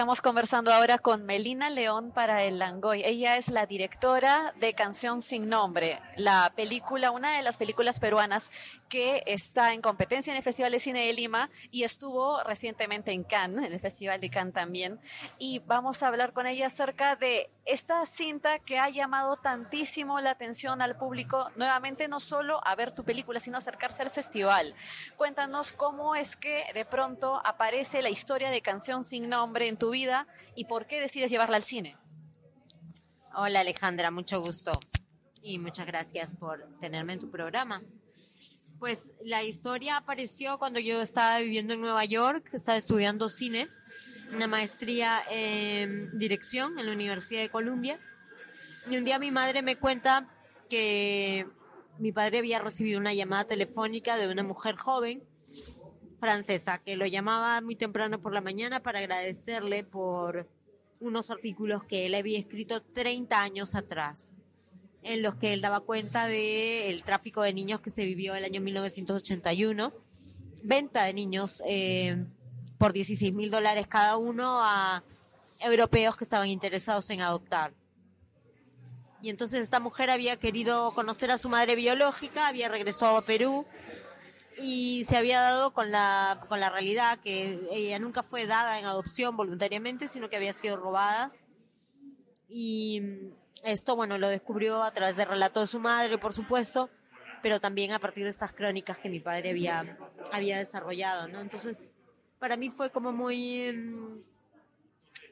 Estamos conversando ahora con Melina León para el Langoy. Ella es la directora de Canción sin Nombre, la película, una de las películas peruanas que está en competencia en el Festival de Cine de Lima y estuvo recientemente en Cannes, en el Festival de Cannes también. Y vamos a hablar con ella acerca de esta cinta que ha llamado tantísimo la atención al público, nuevamente no solo a ver tu película, sino acercarse al festival. Cuéntanos cómo es que de pronto aparece la historia de Canción sin Nombre en tu vida y por qué decides llevarla al cine. Hola Alejandra, mucho gusto y muchas gracias por tenerme en tu programa. Pues la historia apareció cuando yo estaba viviendo en Nueva York, estaba estudiando cine, una maestría en dirección en la Universidad de Columbia. Y un día mi madre me cuenta que mi padre había recibido una llamada telefónica de una mujer joven francesa que lo llamaba muy temprano por la mañana para agradecerle por unos artículos que él había escrito 30 años atrás, en los que él daba cuenta del tráfico de niños que se vivió el año 1981, venta de niños eh, por 16 mil dólares cada uno a europeos que estaban interesados en adoptar. Y entonces esta mujer había querido conocer a su madre biológica, había regresado a Perú y se había dado con la, con la realidad que ella nunca fue dada en adopción voluntariamente, sino que había sido robada. Y esto, bueno, lo descubrió a través del relato de su madre, por supuesto, pero también a partir de estas crónicas que mi padre había, había desarrollado, ¿no? Entonces, para mí fue como muy mm,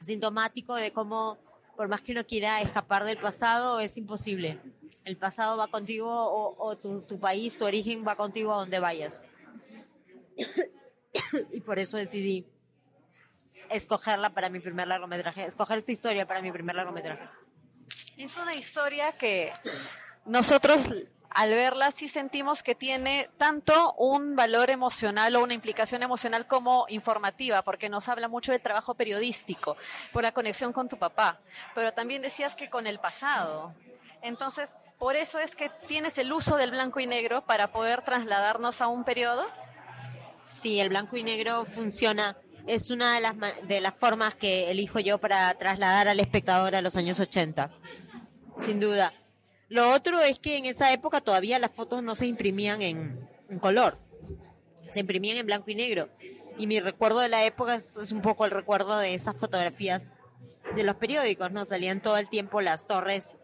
sintomático de cómo, por más que uno quiera escapar del pasado, es imposible el pasado va contigo o, tu, país, tu origen va contigo a donde vayas. y por eso decidí escogerla para mi primer largometraje, escoger esta historia para mi primer largometraje. Es una historia que nosotros al verla sí sentimos que tiene tanto un valor emocional o una implicación emocional como informativa, porque nos habla mucho del trabajo periodístico, por la conexión con tu papá, pero también decías que con el pasado. Entonces, por eso es que tienes el uso del blanco y negro para poder trasladarnos a un periodo. Sí, el blanco y negro funciona. Es una de las, de las formas que elijo yo para trasladar al espectador a los años 80. Sin duda. Lo otro es que en esa época todavía las fotos no se imprimían en, color. Se imprimían en blanco y negro. Y mi recuerdo de la época es, un poco el recuerdo de esas fotografías de los periódicos, ¿no? Salían todo el tiempo las torres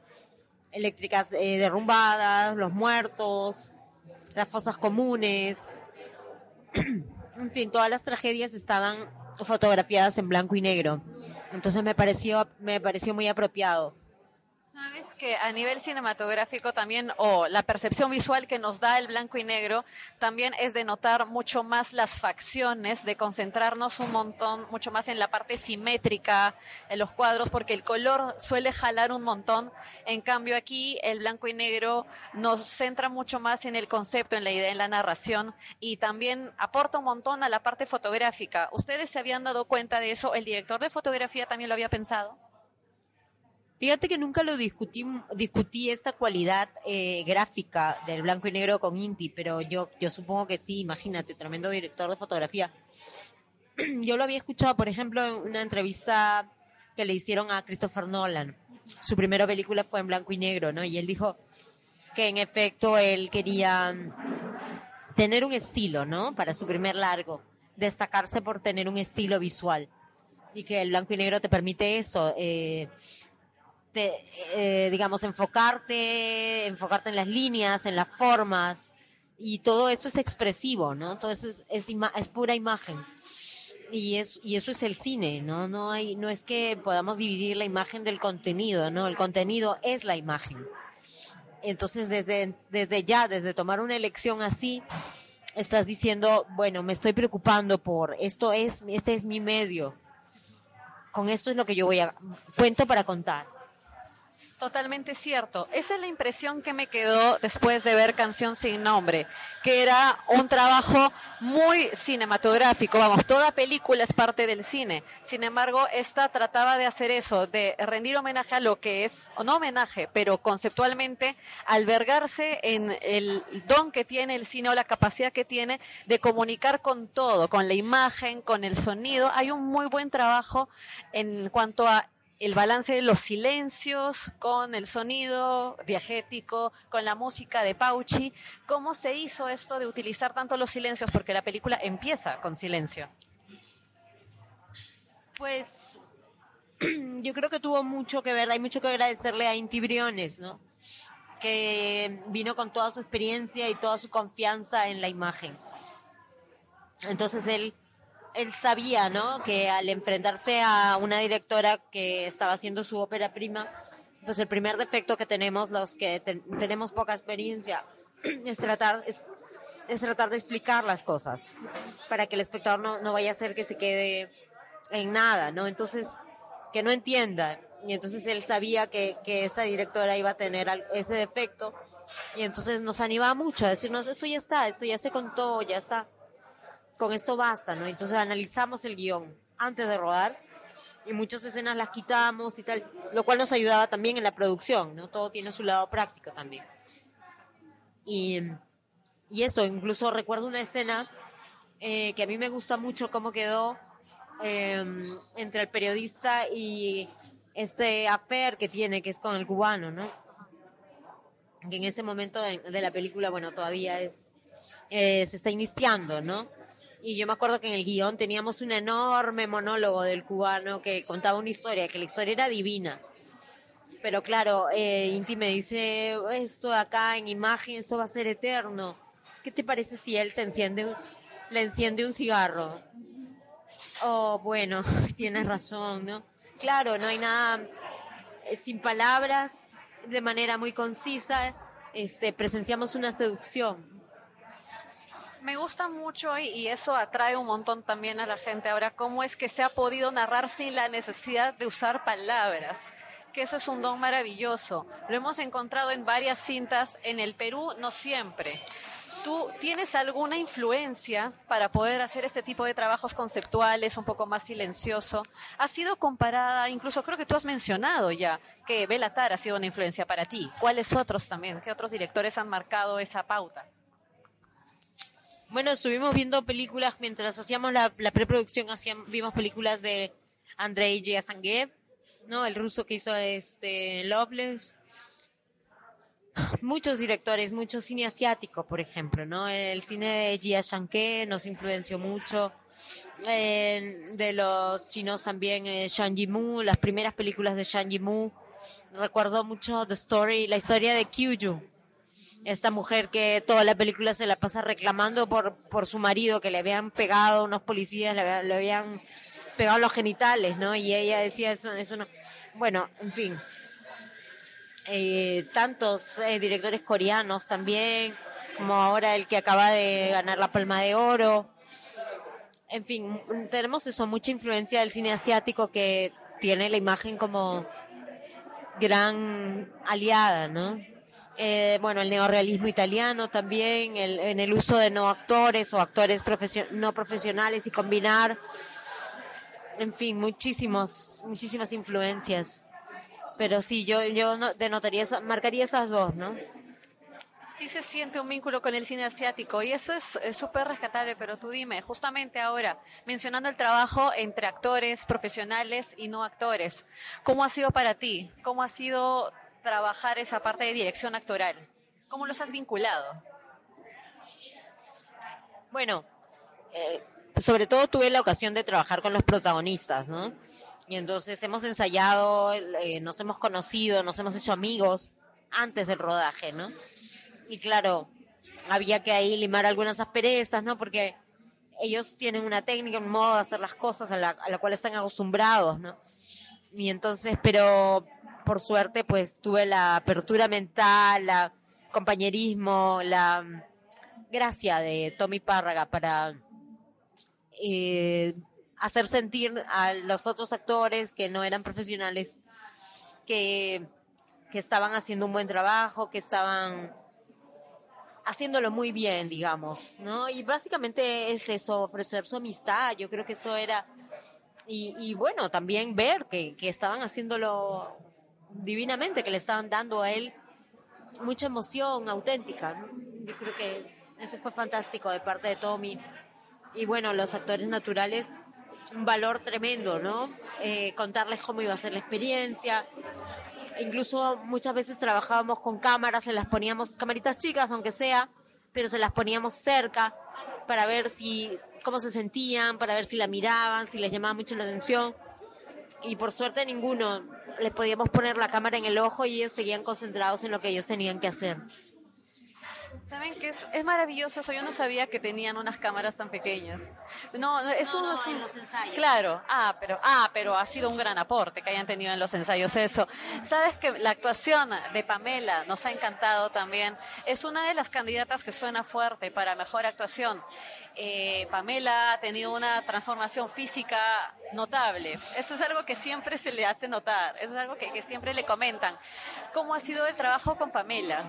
eléctricas eh, derrumbadas, los muertos, las fosas comunes, en fin, todas las tragedias estaban fotografiadas en blanco y negro. Entonces me pareció, me pareció muy apropiado. Sabes que a nivel cinematográfico también, o la percepción visual que nos da el blanco y negro, también es de notar mucho más las facciones, de concentrarnos un montón, mucho más en la parte simétrica, en los cuadros, porque el color suele jalar un montón. En cambio aquí el blanco y negro nos centra mucho más en el concepto, en la idea, en la narración, y también aporta un montón a la parte fotográfica. ¿Ustedes se habían dado cuenta de eso? ¿El director de fotografía también lo había pensado? Fíjate que nunca lo discutí, discutí esta cualidad eh, gráfica del blanco y negro con Inti, pero yo, yo supongo que sí, imagínate, tremendo director de fotografía. Yo lo había escuchado, por ejemplo, en una entrevista que le hicieron a Christopher Nolan. Su primera película fue en blanco y negro, ¿no? Y él dijo que en efecto él quería tener un estilo, ¿no? Para su primer largo, destacarse por tener un estilo visual. Y que el blanco y negro te permite eso, eh, eh, digamos, enfocarte, enfocarte en las líneas, en las formas, y todo eso es expresivo, ¿no? Todo eso es, es, pura imagen. Y, es, y eso es el cine, ¿no? No, hay, no es que podamos dividir la imagen del contenido, ¿no? El contenido es la imagen. Entonces, desde, desde ya, desde tomar una elección así, estás diciendo, bueno, me estoy preocupando por esto es, este es mi medio. Con esto es lo que yo voy a, cuento para contar. Totalmente cierto. Esa es la impresión que me quedó después de ver Canción sin Nombre, que era un trabajo muy cinematográfico. Vamos, toda película es parte del cine. Sin embargo, esta trataba de hacer eso, de rendir homenaje a lo que es, no homenaje, pero conceptualmente albergarse en el don que tiene el cine o la capacidad que tiene de comunicar con todo, con la imagen, con el sonido. Hay un muy buen trabajo en cuanto a el balance de los silencios con el sonido diegético, con la música de Pauci. ¿Cómo se hizo esto de utilizar tanto los silencios? Porque la película empieza con silencio. Pues yo creo que tuvo mucho que ver, hay mucho que agradecerle a Inti Briones, ¿no? Que vino con toda su experiencia y toda su confianza en la imagen. Entonces él él sabía, ¿no? Que al enfrentarse a una directora que estaba haciendo su ópera prima, pues el primer defecto que tenemos los que tenemos poca experiencia es tratar es, tratar de explicar las cosas para que el espectador no, no vaya a ser que se quede en nada, ¿no? Entonces, que no entienda. Y entonces él sabía que, que esa directora iba a tener ese defecto. Y entonces nos animaba mucho a decirnos, esto ya está, esto ya se contó, ya está con esto basta, ¿no? Entonces analizamos el guion antes de rodar y muchas escenas las quitamos y tal, lo cual nos ayudaba también en la producción, ¿no? Todo tiene su lado práctico también. Y, y eso, incluso recuerdo una escena eh, que a mí me gusta mucho cómo quedó em, entre el periodista y este afer que tiene, que es con el cubano, ¿no? Que en ese momento de, la película, bueno, todavía es, eh, se está iniciando, ¿no? Y yo me acuerdo que en el guion teníamos un enorme monólogo del cubano que contaba una historia, que la historia era divina. Pero claro, eh, Inti me dice, esto de acá en imagen, esto va a ser eterno. ¿Qué te parece si él se enciende, le enciende un cigarro? Oh, bueno, tienes razón, ¿no? Claro, no hay nada eh, sin palabras, de manera muy concisa, este, presenciamos una seducción me gusta mucho y, eso atrae un montón también a la gente ahora, cómo es que se ha podido narrar sin la necesidad de usar palabras que eso es un don maravilloso. Lo hemos encontrado en varias cintas en el Perú, no siempre. ¿Tú tienes alguna influencia para poder hacer este tipo de trabajos conceptuales, un poco más silencioso? ¿Ha sido comparada, incluso creo que tú has mencionado ya, que Belatar ha sido una influencia para ti? ¿Cuáles otros también? ¿Qué otros directores han marcado esa pauta? Bueno, estuvimos viendo películas mientras hacíamos la, preproducción, hacíamos, vimos películas de Andrei Giazangev, ¿no? El ruso que hizo este Loveless. Muchos directores, mucho cine asiático, por ejemplo, ¿no? El cine de Jia Shanke nos influenció mucho. de los chinos también, eh, Shang Yimou, las primeras películas de Shang Yimou. Recuerdo mucho The Story, la historia de Kyuju, esta mujer que toda la película se la pasa reclamando por, por su marido, que le habían pegado unos policías, le, habían pegado los genitales, ¿no? Y ella decía eso, eso no. Bueno, en fin. Eh, tantos eh, directores coreanos también, como ahora el que acaba de ganar la Palma de Oro. En fin, tenemos eso, mucha influencia del cine asiático que tiene la imagen como gran aliada, ¿no? Eh, bueno, el neorealismo italiano también, el, en el uso de no actores o actores no profesionales y combinar, en fin, muchísimos, muchísimas influencias. Pero sí, yo, yo denotaría, marcaría esas dos, ¿no? Sí se siente un vínculo con el cine asiático y eso es súper rescatable, pero tú dime, justamente ahora, mencionando el trabajo entre actores profesionales y no actores, ¿cómo ha sido para ti? ¿Cómo ha sido trabajar esa parte de dirección actoral? ¿Cómo los has vinculado? Bueno, eh, sobre todo tuve la ocasión de trabajar con los protagonistas, ¿no? Y entonces hemos ensayado, eh, nos hemos conocido, nos hemos hecho amigos antes del rodaje, ¿no? Y claro, había que ahí limar algunas asperezas, ¿no? Porque ellos tienen una técnica, un modo de hacer las cosas a la, a la cual están acostumbrados, ¿no? Y entonces, pero por suerte, pues tuve la apertura mental, la compañerismo, la gracia de Tommy Párraga para eh, hacer sentir a los otros actores que no eran profesionales que, que estaban haciendo un buen trabajo, que estaban haciéndolo muy bien, digamos, ¿no? Y básicamente es eso, ofrecer su amistad, yo creo que eso era, y, y bueno, también ver que, que estaban haciéndolo divinamente, que le estaban dando a él mucha emoción auténtica. Yo creo que eso fue fantástico de parte de Tommy. Y bueno, los actores naturales, un valor tremendo, ¿no? Eh, contarles cómo iba a ser la experiencia, incluso muchas veces trabajábamos con cámaras, se las poníamos, camaritas chicas aunque sea, pero se las poníamos cerca para ver si, cómo se sentían, para ver si la miraban, si les llamaba mucho la atención. Y por suerte ninguno les podíamos poner la cámara en el ojo y ellos seguían concentrados en lo que ellos tenían que hacer. Saben que es, es maravilloso eso. Yo no sabía que tenían unas cámaras tan pequeñas. No, es un- en los ensayos. Claro. Ah, pero ah, pero ha sido un gran aporte que hayan tenido en los ensayos eso. Sabes que la actuación de Pamela nos ha encantado también. Es una de las candidatas que suena fuerte para mejor actuación. Eh, Pamela ha tenido una transformación física notable. Eso es algo que siempre se le hace notar. Eso es algo que, que siempre le comentan. ¿Cómo ha sido el trabajo con Pamela?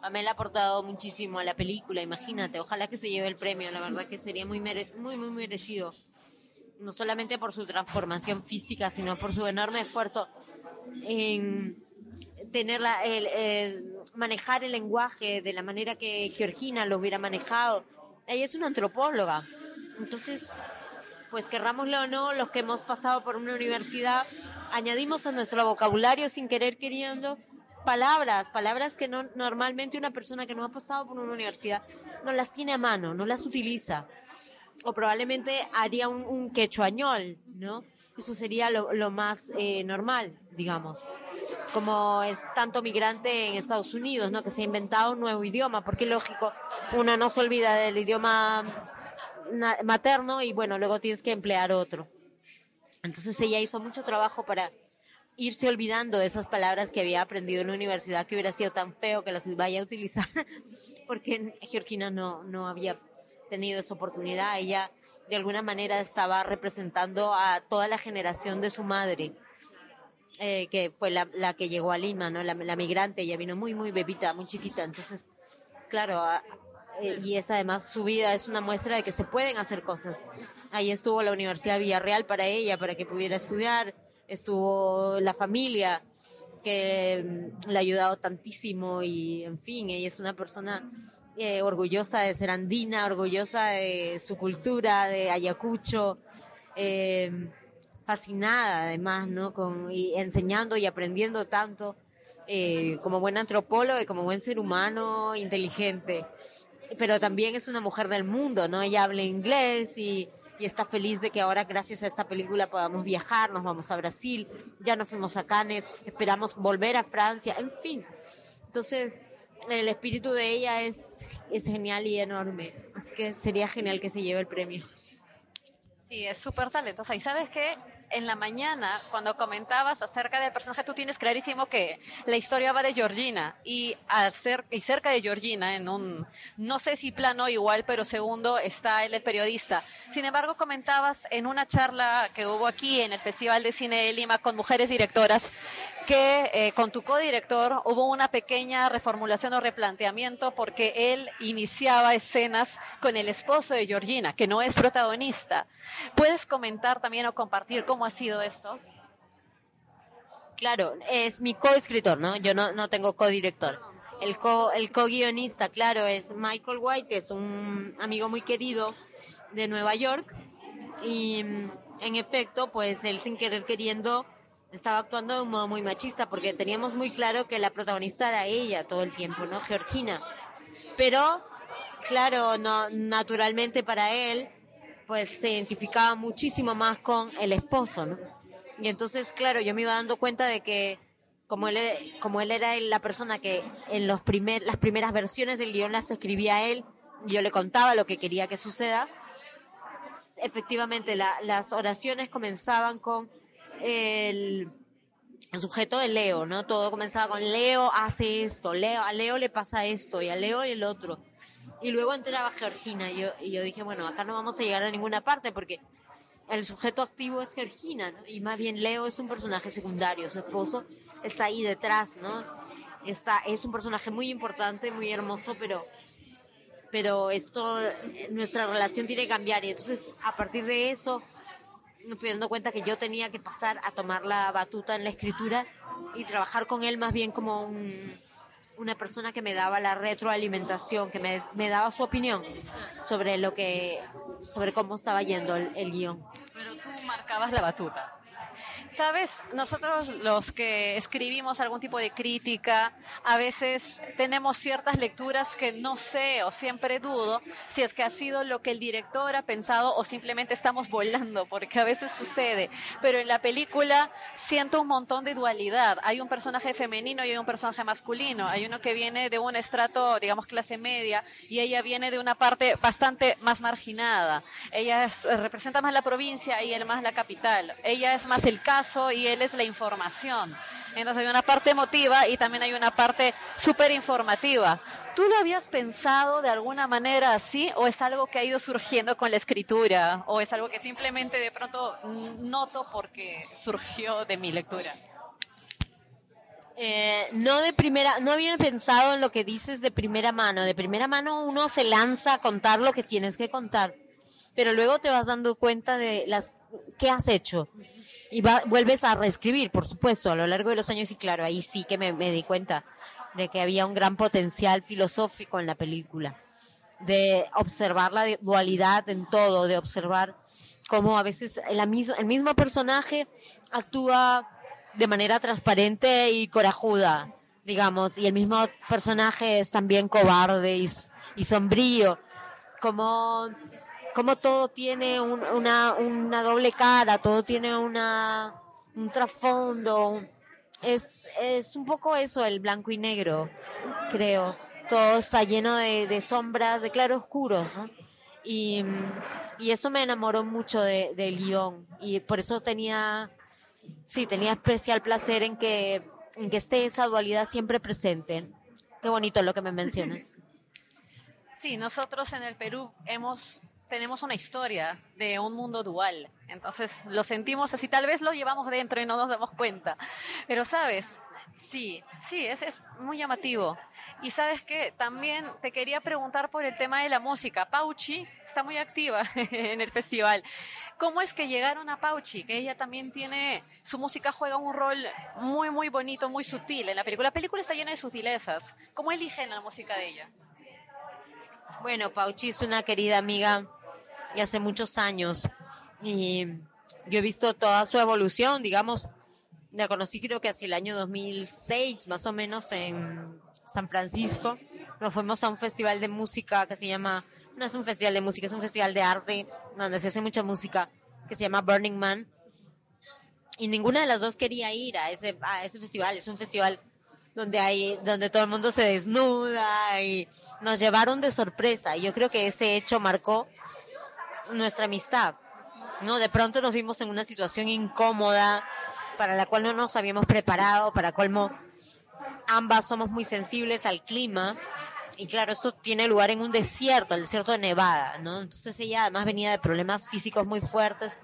Pamela ha aportado muchísimo a la película, imagínate, ojalá que se lleve el premio, la verdad que sería muy, muy, muy merecido. No solamente por su transformación física, sino por su enorme esfuerzo en tener la- el, el- manejar el lenguaje de la manera que Georgina lo hubiera manejado. Ella es una antropóloga, entonces, pues querrámoslo o no, los que hemos pasado por una universidad, añadimos a nuestro vocabulario sin querer queriendo palabras, palabras que no normalmente una persona que no ha pasado por una universidad no las tiene a mano, no las utiliza. O probablemente haría un, quechuañol, ¿no? Eso sería lo, más eh, normal, digamos. Como es tanto migrante en Estados Unidos, ¿no? Que se ha inventado un nuevo idioma, porque lógico, uno no se olvida del idioma materno y bueno, luego tienes que emplear otro. Entonces ella hizo mucho trabajo para irse olvidando de esas palabras que había aprendido en la universidad que hubiera sido tan feo que las vaya a utilizar porque Georgina no, no había tenido esa oportunidad. Ella de alguna manera estaba representando a toda la generación de su madre, eh, que fue la, la que llegó a Lima, ¿no? La, la migrante, ella vino muy, muy bebita, muy chiquita. Entonces, claro, eh, y es además su vida es una muestra de que se pueden hacer cosas. Ahí estuvo la Universidad Villarreal para ella, para que pudiera estudiar, estuvo la familia que mm, le ha ayudado tantísimo y en fin, ella es una persona eh, orgullosa de ser andina, orgullosa de su cultura, de Ayacucho, eh, fascinada además, ¿no? Con, y enseñando y aprendiendo tanto eh, como buen antropólogo y como buen ser humano inteligente. Pero también es una mujer del mundo, ¿no? Ella habla inglés y, y está feliz de que ahora gracias a esta película podamos viajar, nos vamos a Brasil, ya nos fuimos a Cannes, esperamos volver a Francia, en fin. Entonces, el espíritu de ella es, es genial y enorme. Así que sería genial que se lleve el premio. Sí, es súper talentosa. Y sabes que en la mañana, cuando comentabas acerca del personaje, tú tienes clarísimo que la historia va de Georgina. Y, al ser, y cerca de Georgina, en un, no sé si plano igual, pero segundo, está él, el periodista. Sin embargo, comentabas en una charla que hubo aquí en el Festival de Cine de Lima con mujeres directoras, que eh, con tu codirector hubo una pequeña reformulación o replanteamiento porque él iniciaba escenas con el esposo de Georgina, que no es protagonista. ¿Puedes comentar también o compartir cómo ha sido esto? Claro, es mi coescritor, ¿no? Yo no, no tengo codirector. El co, el co-guionista, claro, es Michael White, es un amigo muy querido de Nueva York. Y mm, en efecto, pues él sin querer queriendo estaba actuando de un modo muy machista porque teníamos muy claro que la protagonista era ella todo el tiempo, ¿no? Georgina. Pero, claro, no, naturalmente para él, pues se identificaba muchísimo más con el esposo, ¿no? Y entonces, claro, yo me iba dando cuenta de que como él, como él era la persona que en los primer, las primeras versiones del guion las escribía él, yo le contaba lo que quería que suceda, efectivamente la- las oraciones comenzaban con el, el sujeto de Leo, ¿no? Todo comenzaba con Leo hace esto, Leo, a Leo le pasa esto y a Leo el otro. Y luego entraba Georgina y yo, y yo dije, bueno, acá no vamos a llegar a ninguna parte porque el sujeto activo es Georgina, y más bien Leo es un personaje secundario, su esposo está ahí detrás, ¿no? Está, es un personaje muy importante, muy hermoso, pero, pero esto, nuestra relación tiene que cambiar, y entonces a partir de eso me fui dando cuenta que yo tenía que pasar a tomar la batuta en la escritura y trabajar con él más bien como un, una persona que me daba la retroalimentación, que me, daba su opinión sobre lo que, sobre cómo estaba yendo el, el guion. Pero tú marcabas la batuta. Sabes, nosotros los que escribimos algún tipo de crítica, a veces tenemos ciertas lecturas que no sé o siempre dudo si es que ha sido lo que el director ha pensado o simplemente estamos volando, porque a veces sucede. Pero en la película siento un montón de dualidad. Hay un personaje femenino y hay un personaje masculino. Hay uno que viene de un estrato, digamos, clase media y ella viene de una parte bastante más marginada. Ella representa más la provincia y él más la capital. Ella es más el caso y él es la información. Entonces hay una parte emotiva y también hay una parte súper informativa. ¿Tú lo habías pensado de alguna manera así o es algo que ha ido surgiendo con la escritura o es algo que simplemente de pronto noto porque surgió de mi lectura? Eh, no de primera, no había pensado en lo que dices de primera mano. De primera mano uno se lanza a contar lo que tienes que contar, pero luego te vas dando cuenta de las qué has hecho y vuelves a reescribir, por supuesto, a lo largo de los años y claro, ahí sí que me, me di cuenta de que había un gran potencial filosófico en la película, de observar la dualidad en todo, de observar cómo a veces el, el mismo personaje actúa de manera transparente y corajuda, digamos, y el mismo personaje es también cobarde y, y sombrío, como como todo tiene una, doble cara, todo tiene un trasfondo. Es, es un poco eso, el blanco y negro, creo. Todo está lleno de, de sombras, de claroscuros, ¿no? Y, y eso me enamoró mucho de, del guion. Y por eso tenía, sí, tenía especial placer en que, en que esté esa dualidad siempre presente. Qué bonito lo que me mencionas. Sí, nosotros en el Perú hemos tenemos una historia de un mundo dual. Entonces lo sentimos así, tal vez lo llevamos dentro y no nos damos cuenta. Pero sabes, sí, sí, es, es muy llamativo. Y sabes que también te quería preguntar por el tema de la música. Pauchi está muy activa en el festival. ¿Cómo es que llegaron a Pauchi? Que ella también tiene, su música juega un rol muy, muy bonito, muy sutil en la película. La película está llena de sutilezas. ¿Cómo eligen la música de ella? Bueno, Pauchi es una querida amiga y hace muchos años. Y yo he visto toda su evolución, digamos, la conocí creo que hacia el año 2006, más o menos, en San Francisco. Nos fuimos a un festival de música que se llama, no es un festival de música, es un festival de arte donde se hace mucha música, que se llama Burning Man. Y ninguna de las dos quería ir a ese, a ese festival. Es un festival donde hay, donde todo el mundo se desnuda y nos llevaron de sorpresa. Y yo creo que ese hecho marcó nuestra amistad. ¿no? De pronto nos vimos en una situación incómoda para la cual no nos habíamos preparado, para colmo ambas somos muy sensibles al clima. Y claro, esto tiene lugar en un desierto, el desierto de Nevada, ¿no? Entonces ella además venía de problemas físicos muy fuertes.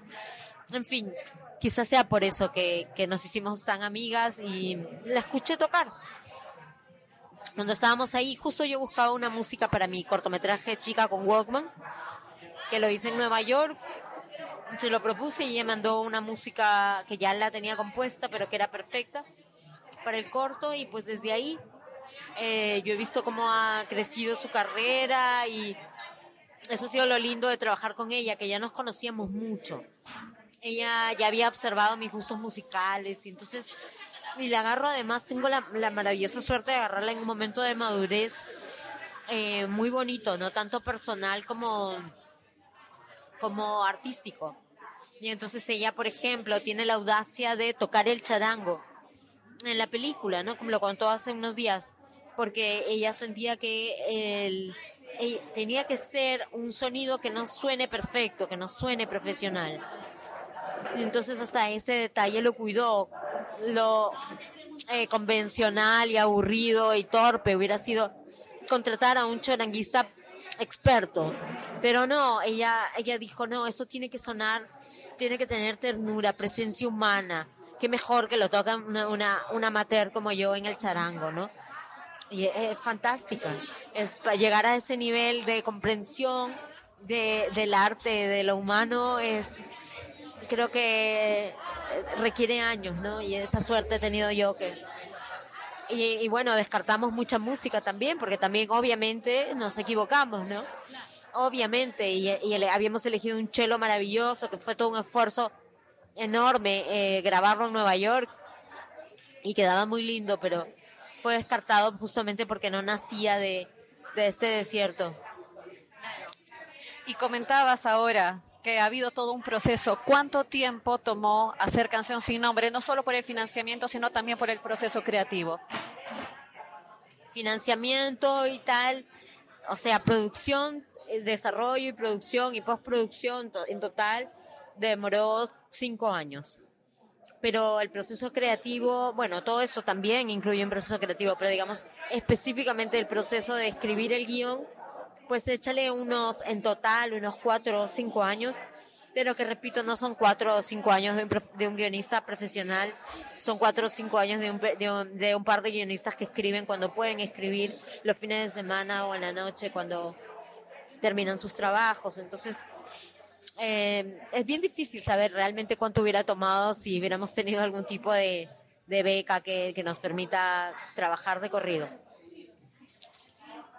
En fin, quizás sea por eso que, que nos hicimos tan amigas y la escuché tocar. Cuando estábamos ahí, justo yo buscaba una música para mi cortometraje Chica con Walkman que lo hice en Nueva York. Se lo propuse y ella mandó una música que ya la tenía compuesta, pero que era perfecta para el corto. Y pues desde ahí eh, yo he visto cómo ha crecido su carrera y eso ha sido lo lindo de trabajar con ella, que ya nos conocíamos mucho. Ella ya había observado mis gustos musicales y entonces, y la agarro además, tengo la, la maravillosa suerte de agarrarla en un momento de madurez eh, muy bonito, no tanto personal como como artístico. Y entonces ella, por ejemplo, tiene la audacia de tocar el charango en la película, ¿no? Como lo contó hace unos días, porque ella sentía que el, tenía que ser un sonido que no suene perfecto, que no suene profesional. Y entonces hasta ese detalle lo cuidó. Lo eh, convencional y aburrido y torpe hubiera sido contratar a un charanguista experto Pero no, ella, ella dijo, no, esto tiene que sonar, tiene que tener ternura, presencia humana. Qué mejor que lo toca una, una, una amateur como yo en el charango, ¿no? Y es, fantástica. Es para llegar a ese nivel de comprensión de, del arte, de lo humano, es, creo que requiere años, ¿no? Y esa suerte he tenido yo que... Y, bueno, descartamos mucha música también, porque también obviamente nos equivocamos, ¿no? Obviamente, y, habíamos elegido un chelo maravilloso, que fue todo un esfuerzo enorme eh, grabarlo en Nueva York y quedaba muy lindo, pero fue descartado justamente porque no nacía de, de este desierto. Y comentabas ahora que ha habido todo un proceso. ¿Cuánto tiempo tomó hacer Canción Sin Nombre? No solo por el financiamiento, sino también por el proceso creativo. Financiamiento y tal, o sea, producción, desarrollo y producción y postproducción en total demoró cinco años. Pero el proceso creativo, bueno, todo eso también incluye un proceso creativo, pero digamos específicamente el proceso de escribir el guion pues échale unos, en total, unos cuatro o cinco años, pero que repito, no son cuatro o cinco años de un, de un guionista profesional, son cuatro o cinco años de un, de un, de, un, par de guionistas que escriben cuando pueden escribir los fines de semana o en la noche cuando terminan sus trabajos. Entonces, eh, es bien difícil saber realmente cuánto hubiera tomado si hubiéramos tenido algún tipo de, beca que, que nos permita trabajar de corrido.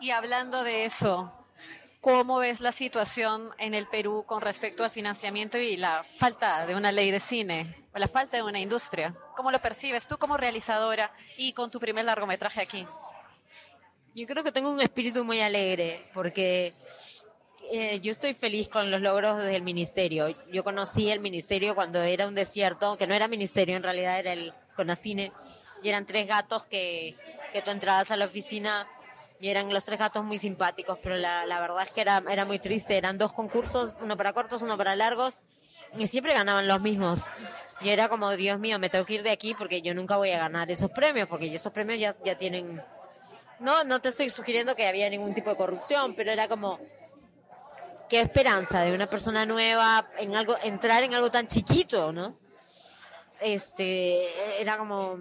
Y hablando de eso, ¿cómo ves la situación en el Perú con respecto al financiamiento y la falta de una ley de cine, o la falta de una industria? ¿Cómo lo percibes tú como realizadora y con tu primer largometraje aquí? Yo creo que tengo un espíritu muy alegre, porque eh, yo estoy feliz con los logros del ministerio. Yo conocí el ministerio cuando era un desierto, que no era ministerio, en realidad era el Conacine, y eran tres gatos que, que tú entrabas a la oficina y eran los tres gatos muy simpáticos, pero la, la verdad es que era, era muy triste. Eran dos concursos, uno para cortos, uno para largos, y siempre ganaban los mismos. Y era como, Dios mío, me tengo que ir de aquí porque yo nunca voy a ganar esos premios, porque esos premios ya, ya tienen... No, no te estoy sugiriendo que había ningún tipo de corrupción, pero era como, qué esperanza de una persona nueva en algo, entrar en algo tan chiquito, ¿no? Este, era como,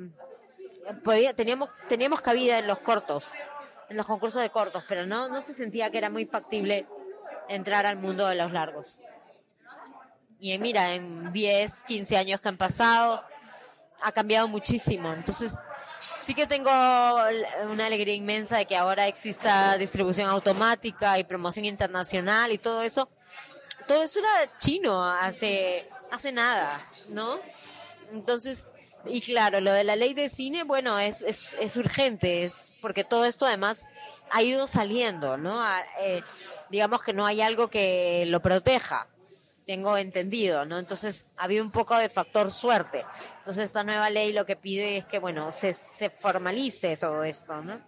teníamos, teníamos cabida en los cortos en los concursos de cortos, pero no, no se sentía que era muy factible entrar al mundo de los largos. Y mira, en 10, 15 años que han pasado, ha cambiado muchísimo. Entonces, sí que tengo una alegría inmensa de que ahora exista distribución automática y promoción internacional y todo eso. Todo eso era chino hace, hace nada, ¿no? Entonces, y claro, lo de la ley de cine, bueno, es, es, es urgente, es porque todo esto además ha ido saliendo, ¿no? Eh, digamos que no hay algo que lo proteja, tengo entendido, ¿no? Entonces ha habido un poco de factor suerte. Entonces esta nueva ley lo que pide es que, bueno, se, se formalice todo esto, ¿no?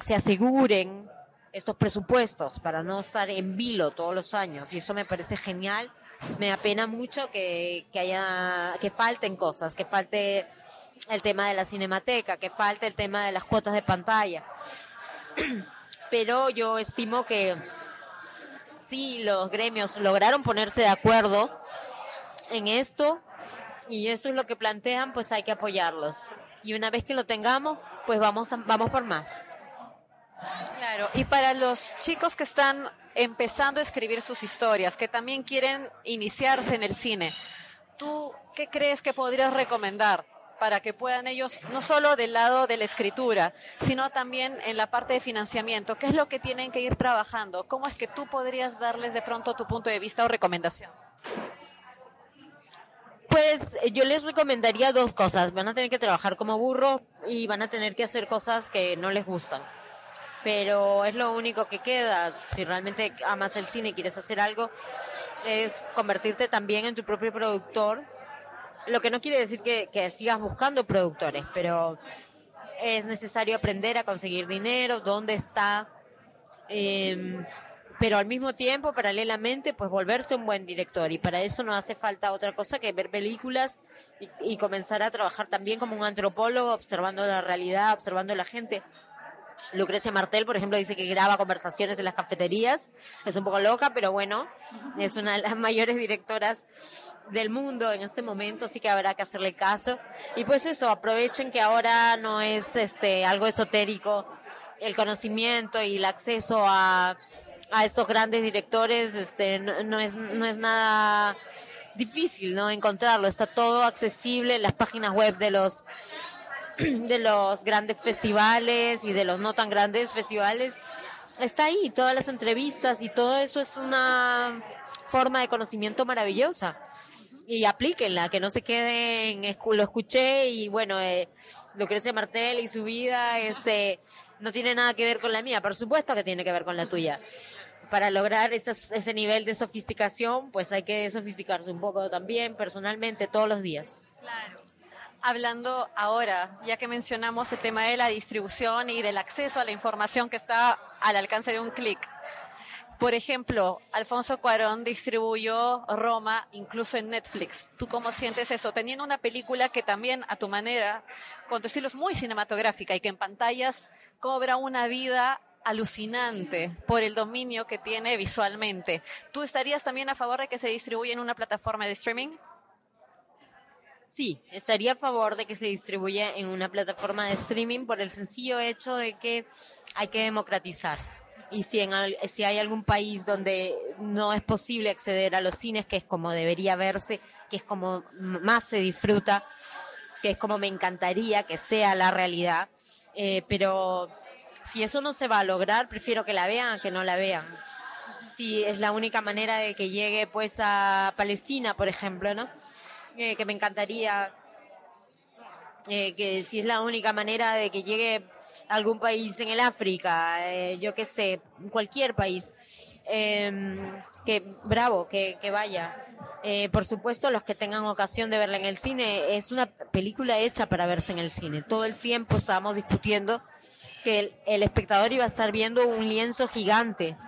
Se aseguren estos presupuestos para no estar en vilo todos los años y eso me parece genial me apena mucho que, que haya, que falten cosas, que falte el tema de la cinemateca, que falte el tema de las cuotas de pantalla. Pero yo estimo que si los gremios lograron ponerse de acuerdo en esto y esto es lo que plantean, pues hay que apoyarlos. Y una vez que lo tengamos, pues vamos, vamos por más. Claro, y para los chicos que están empezando a escribir sus historias, que también quieren iniciarse en el cine, ¿tú qué crees que podrías recomendar para que puedan ellos, no solo del lado de la escritura, sino también en la parte de financiamiento? ¿Qué es lo que tienen que ir trabajando? ¿Cómo es que tú podrías darles de pronto tu punto de vista o recomendación? Pues yo les recomendaría dos cosas. Van a tener que trabajar como burro y van a tener que hacer cosas que no les gustan pero es lo único que queda. Si realmente amas el cine y quieres hacer algo, es convertirte también en tu propio productor. Lo que no quiere decir que, sigas buscando productores, pero es necesario aprender a conseguir dinero, dónde está, em, pero al mismo tiempo, paralelamente, pues volverse un buen director. Y para eso no hace falta otra cosa que ver películas y, y comenzar a trabajar también como un antropólogo, observando la realidad, observando la gente Lucrecia Martel, por ejemplo, dice que graba conversaciones en las cafeterías. Es un poco loca, pero bueno, es una de las mayores directoras del mundo en este momento, así que habrá que hacerle caso. Y pues eso, aprovechen que ahora no es este algo esotérico el conocimiento y el acceso a, a estos grandes directores, este no, es no es nada difícil, ¿no? encontrarlo, está todo accesible en las páginas web de los de los grandes festivales y de los no tan grandes festivales. Está ahí, todas las entrevistas y todo eso es una forma de conocimiento maravillosa y aplíquenla, que no se queden, lo escuché y bueno, eh, Lucrecia Martel y su vida este, no tiene nada que ver con la mía, por supuesto que tiene que ver con la tuya. Para lograr ese nivel de sofisticación, pues hay que sofisticarse un poco también personalmente todos los días. Claro. Hablando ahora, ya que mencionamos el tema de la distribución y del acceso a la información que está al alcance de un clic, por ejemplo, Alfonso Cuarón distribuyó Roma incluso en Netflix. ¿Tú cómo sientes eso? Teniendo una película que también a tu manera, con tu estilo es muy cinematográfica y que en pantallas cobra una vida alucinante por el dominio que tiene visualmente. ¿Tú estarías también a favor de que se distribuya en una plataforma de streaming? Sí, estaría a favor de que se distribuya en una plataforma de streaming por el sencillo hecho de que hay que democratizar y si, en, si hay algún país donde no es posible acceder a los cines, que es como debería verse, que es como más se disfruta, que es como me encantaría que sea la realidad, eh, pero si eso no se va a lograr, prefiero que la vean a que no la vean. Si es la única manera de que llegue pues a Palestina, por ejemplo, ¿no? Eh, que me encantaría eh, que si es la única manera de que llegue algún país en el África, eh, yo qué sé, cualquier país, em, que bravo, que, vaya. Por supuesto, los que tengan ocasión de verla en el cine, es una película hecha para verse en el cine. Todo el tiempo estábamos discutiendo que el espectador iba a estar viendo un lienzo gigante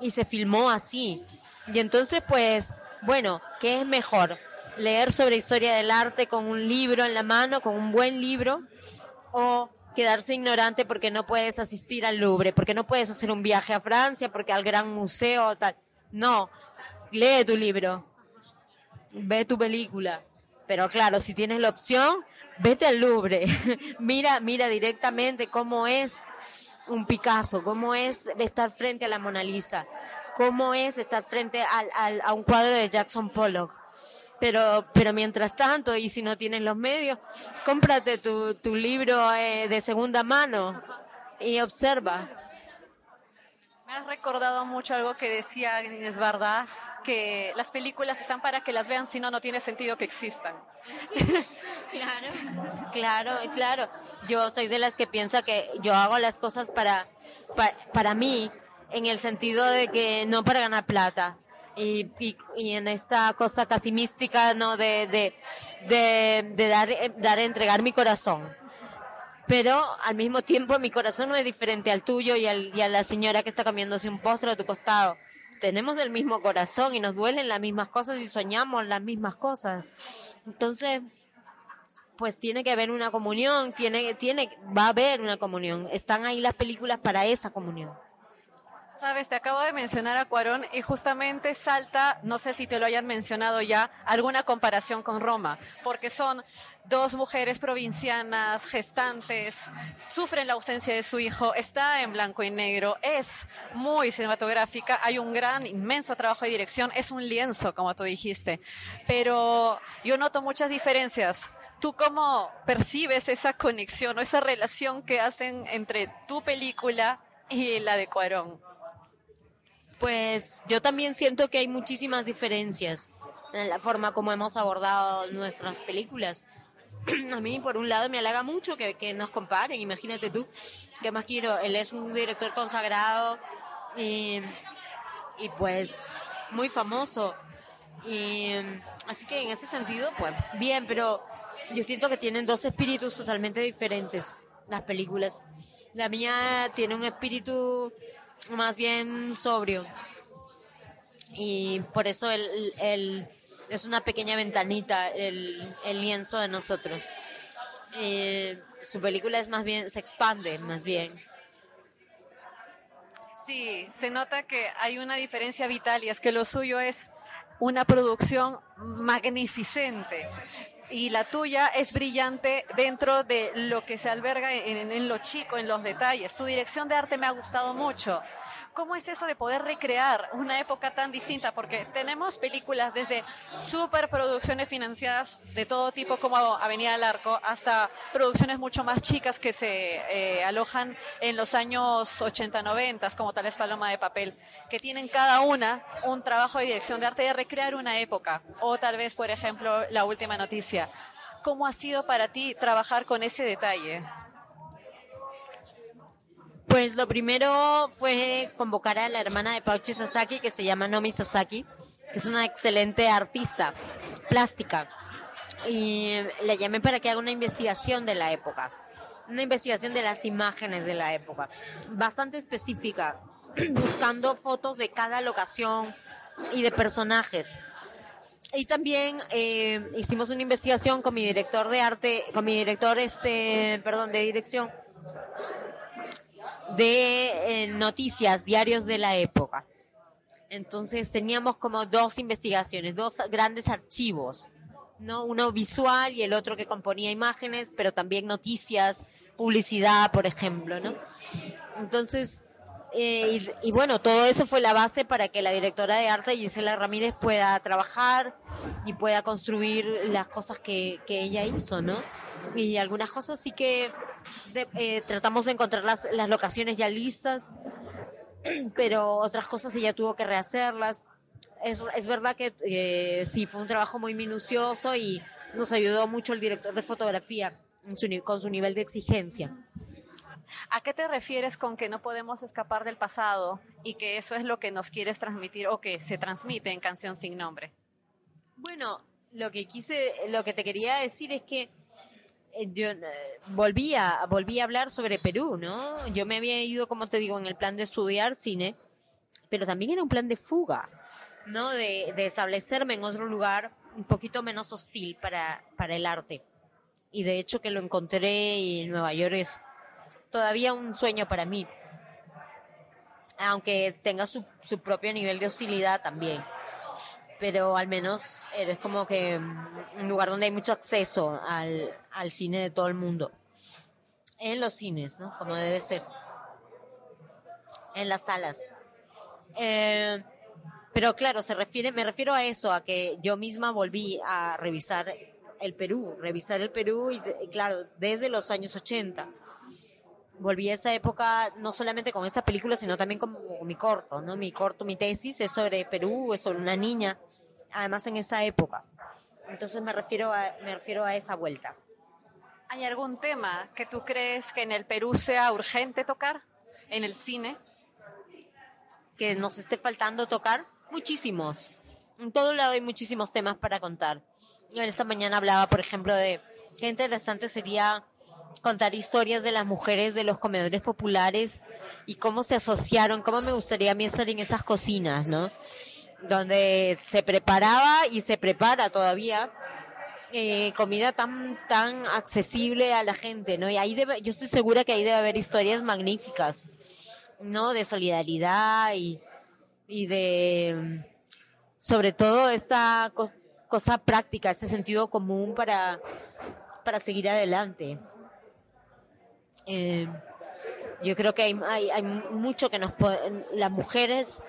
y se filmó así. Y entonces, pues, bueno, ¿qué es mejor? Leer sobre historia del arte con un libro en la mano, con un buen libro, o quedarse ignorante porque no puedes asistir al Louvre, porque no puedes hacer un viaje a Francia, porque al Gran Museo, tal. No, lee tu libro, ve tu película. Pero claro, si tienes la opción, vete al Louvre, mira, mira directamente cómo es un Picasso, cómo es estar frente a la Mona Lisa, cómo es estar frente al, a un cuadro de Jackson Pollock pero, pero mientras tanto, y si no tienes los medios, cómprate tu, tu libro eh, de segunda mano y observa. Me has recordado mucho algo que decía es verdad, que las películas están para que las vean, si no, no tiene sentido que existan. claro, claro, claro. Yo soy de las que piensa que yo hago las cosas para, para, para mí, en el sentido de que no para ganar plata y, y, en esta cosa casi mística, ¿no? De, de, de, dar, dar, entregar mi corazón. Pero al mismo tiempo mi corazón no es diferente al tuyo y, al, y a la señora que está cambiándose un postre a tu costado. Tenemos el mismo corazón y nos duelen las mismas cosas y soñamos las mismas cosas. Entonces, pues tiene que haber una comunión, tiene, tiene, va a haber una comunión. Están ahí las películas para esa comunión. Sabes, te acabo de mencionar a Cuarón y justamente salta, no sé si te lo hayan mencionado ya, alguna comparación con Roma, porque son dos mujeres provincianas, gestantes, sufren la ausencia de su hijo, está en blanco y negro, es muy cinematográfica, hay un gran, inmenso trabajo de dirección, es un lienzo, como tú dijiste, pero yo noto muchas diferencias. ¿Tú cómo percibes esa conexión o esa relación que hacen entre tu película y la de Cuarón? Pues yo también siento que hay muchísimas diferencias en la forma como hemos abordado nuestras películas. A mí, por un lado, me halaga mucho que, que nos comparen. Imagínate tú, ¿qué más quiero? Él es un director consagrado y, y pues muy famoso. Y así que en ese sentido, pues bien, pero yo siento que tienen dos espíritus totalmente diferentes las películas. La mía tiene un espíritu más bien sobrio. Y por eso el, es una pequeña ventanita el, lienzo de nosotros. Su película es más bien, se expande más bien. Sí, se nota que hay una diferencia vital y es que lo suyo es una producción magnificente y la tuya es brillante dentro de lo que se alberga en, en, lo chico, en los detalles. Tu dirección de arte me ha gustado mucho. ¿Cómo es eso de poder recrear una época tan distinta? Porque tenemos películas desde superproducciones financiadas de todo tipo como Avenida del Arco hasta producciones mucho más chicas que se eh, alojan en los años 80-90 como tal es Paloma de Papel, que tienen cada una un trabajo de dirección de arte de recrear una época. O tal vez, por ejemplo, la última noticia. ¿Cómo ha sido para ti trabajar con ese detalle? Pues lo primero fue convocar a la hermana de Pauchi Sasaki, que se llama Nomi Sasaki, que es una excelente artista plástica. Y la llamé para que haga una investigación de la época, una investigación de las imágenes de la época, bastante específica, buscando fotos de cada locación y de personajes. Y también eh, hicimos una investigación con mi director de arte, con mi director, este, perdón, de dirección, de eh, noticias, diarios de la época. Entonces teníamos como dos investigaciones, dos grandes archivos, ¿no? Uno visual y el otro que componía imágenes, pero también noticias, publicidad, por ejemplo, ¿no? Entonces, eh, y, bueno, todo eso fue la base para que la directora de arte, Gisela Ramírez, pueda trabajar y pueda construir las cosas que, que ella hizo, ¿no? Y algunas cosas sí que eh, tratamos de encontrar las, las locaciones ya listas, pero otras cosas ella tuvo que rehacerlas. Es, es verdad que eh, sí, fue un trabajo muy minucioso y nos ayudó mucho el director de fotografía con su nivel de exigencia. ¿A qué te refieres con que no podemos escapar del pasado y que eso es lo que nos quieres transmitir o que se transmite en Canción sin Nombre? Bueno, lo que quise, lo que te quería decir es que eh, yo eh, volví a, hablar sobre Perú, ¿no? Yo me había ido, como te digo, en el plan de estudiar cine, pero también era un plan de fuga, ¿no? De, establecerme en otro lugar un poquito menos hostil para, para el arte. Y de hecho que lo encontré en Nueva York todavía un sueño para mí. Aunque tenga su, su propio nivel de hostilidad también pero al menos eres como que un lugar donde hay mucho acceso al, al cine de todo el mundo. En los cines, ¿no? Como debe ser. En las salas. Eh, pero claro, se refiere, me refiero a eso, a que yo misma volví a revisar el Perú, revisar el Perú y, claro, desde los años 80. Volví a esa época no solamente con esta película, sino también con, con mi corto, ¿no? Mi corto, mi tesis es sobre Perú, es sobre una niña además en esa época. Entonces me refiero a, me refiero a esa vuelta. ¿Hay algún tema que tú crees que en el Perú sea urgente tocar en el cine? Que nos esté faltando tocar muchísimos. En todo lado hay muchísimos temas para contar. Yo esta mañana hablaba, por ejemplo, de qué interesante sería contar historias de las mujeres de los comedores populares y cómo se asociaron, cómo me gustaría a mí estar en esas cocinas, ¿no? donde se preparaba y se prepara todavía eh, comida tan tan accesible a la gente, ¿no? Y ahí debe, yo estoy segura que ahí debe haber historias magníficas, ¿no? De solidaridad y, y de sobre todo esta cosa práctica, ese sentido común para, para seguir adelante. Eh, yo creo que hay, hay, mucho que nos las mujeres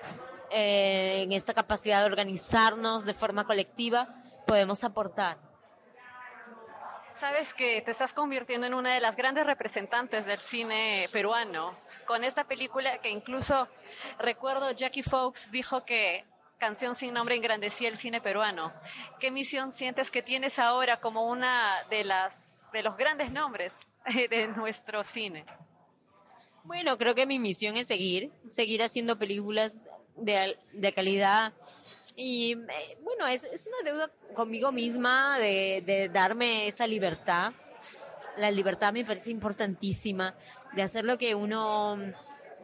eh, en esta capacidad de organizarnos de forma colectiva, podemos aportar. Sabes que te estás convirtiendo en una de las grandes representantes del cine peruano con esta película que incluso recuerdo Jackie Fox dijo que Canción sin nombre engrandecía el cine peruano. ¿Qué misión sientes que tienes ahora como una de las de los grandes nombres de nuestro cine? Bueno, creo que mi misión es seguir, seguir haciendo películas de, de calidad. Y eh, bueno, es, es, una deuda conmigo misma de, de, darme esa libertad. La libertad me parece importantísima de hacer lo que uno,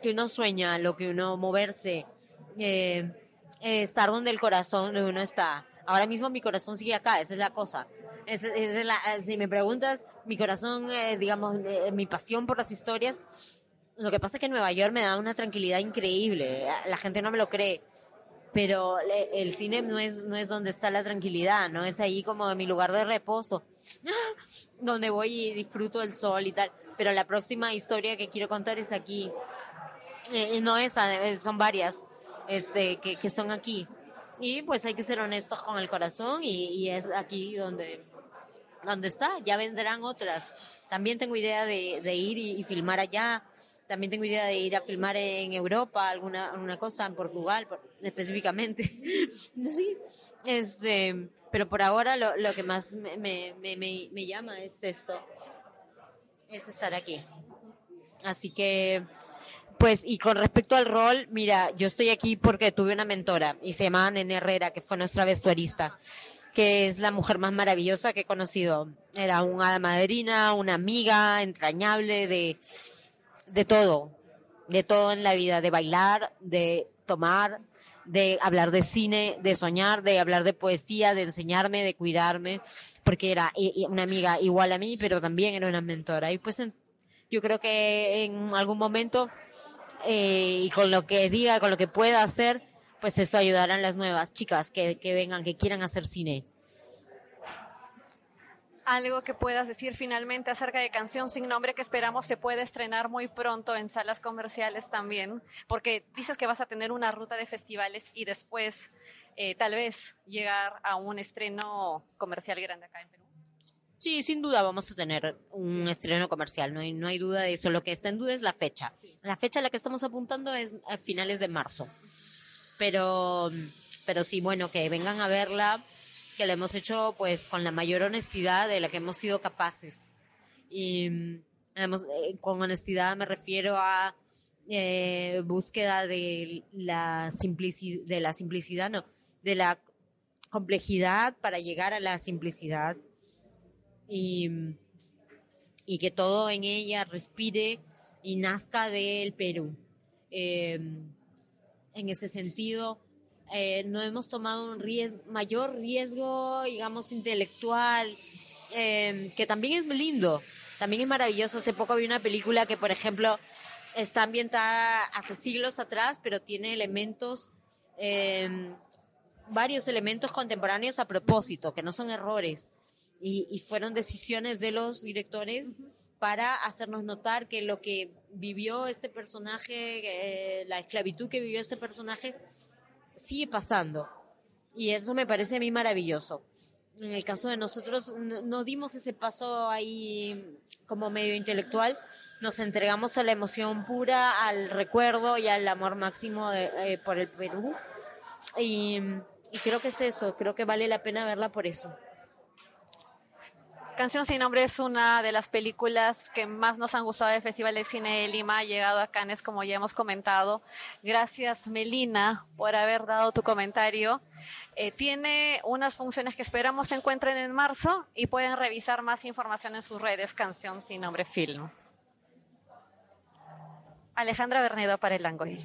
que uno sueña, lo que uno moverse, eh, eh, estar donde el corazón de uno está. Ahora mismo mi corazón sigue acá, esa es la cosa. Es, la, si me preguntas, mi corazón, digamos, mi pasión por las historias Lo que pasa es que Nueva York me da una tranquilidad increíble. La gente no me lo cree. Pero el cine no es, no es donde está la tranquilidad, no es ahí como mi lugar de reposo, donde voy y disfruto el sol y tal. Pero la próxima historia que quiero contar es aquí. Eh, no esa, eh, son varias este, que, son aquí. Y pues hay que ser honestos con el corazón y, es aquí donde, donde está. Ya vendrán otras. También tengo idea de, ir y, y, filmar allá. También tengo idea de ir a filmar en Europa, alguna, alguna cosa, en Portugal específicamente. sí. Este, pero por ahora lo, lo que más me, me, me, me llama es esto. Es estar aquí. Así que pues, y con respecto al rol, mira, yo estoy aquí porque tuve una mentora y se llama Nene Herrera, que fue nuestra vestuarista, que es la mujer más maravillosa que he conocido. Era una madrina, una amiga entrañable de, de todo, de todo en la vida, de bailar, de tomar, de hablar de cine, de soñar, de hablar de poesía, de enseñarme, de cuidarme, porque era una amiga igual a mí, pero también era una mentora. Y pues yo creo que en algún momento eh, y con lo que diga, con lo que pueda hacer, pues eso ayudará a las nuevas chicas que, que vengan, que quieran hacer cine. Algo que puedas decir finalmente acerca de Canción sin Nombre que esperamos se pueda estrenar muy pronto en salas comerciales también, porque dices que vas a tener una ruta de festivales y después eh, tal vez llegar a un estreno comercial grande acá en Perú. Sí, sin duda vamos a tener un estreno comercial, no hay, no hay duda de eso. Lo que está en duda es la fecha. La fecha a la que estamos apuntando es a finales de marzo. Pero, pero sí, bueno, que vengan a verla, que la hemos hecho pues con la mayor honestidad de la que hemos sido capaces. Y hemos, eh, con honestidad me refiero a eh, búsqueda de la, simplicidad, de la simplicidad, no, de la complejidad para llegar a la simplicidad y, y que todo en ella respire y nazca del Perú. Eh, en ese sentido, eh, no hemos tomado un riesgo, mayor riesgo, digamos, intelectual, eh, que también es lindo, también es maravilloso. Hace poco vi una película que, por ejemplo, está ambientada hace siglos atrás, pero tiene elementos, varios elementos contemporáneos a propósito, que no son errores y, fueron decisiones de los directores para hacernos notar que lo que vivió este personaje, eh, la esclavitud que vivió este personaje, sigue pasando. Y eso me parece a mí maravilloso. En el caso de nosotros, no, dimos ese paso ahí como medio intelectual, nos entregamos a la emoción pura, al recuerdo y al amor máximo eh, por el Perú. y creo que es eso, creo que vale la pena verla por eso. Canción sin nombre es una de las películas que más nos han gustado del Festival de Cine de Lima. Ha llegado a Cannes, como ya hemos comentado. Gracias, Melina, por haber dado tu comentario. Eh, tiene unas funciones que esperamos se encuentren en marzo y pueden revisar más información en sus redes Canción sin nombre film. Alejandra Bernedo para el Langoy.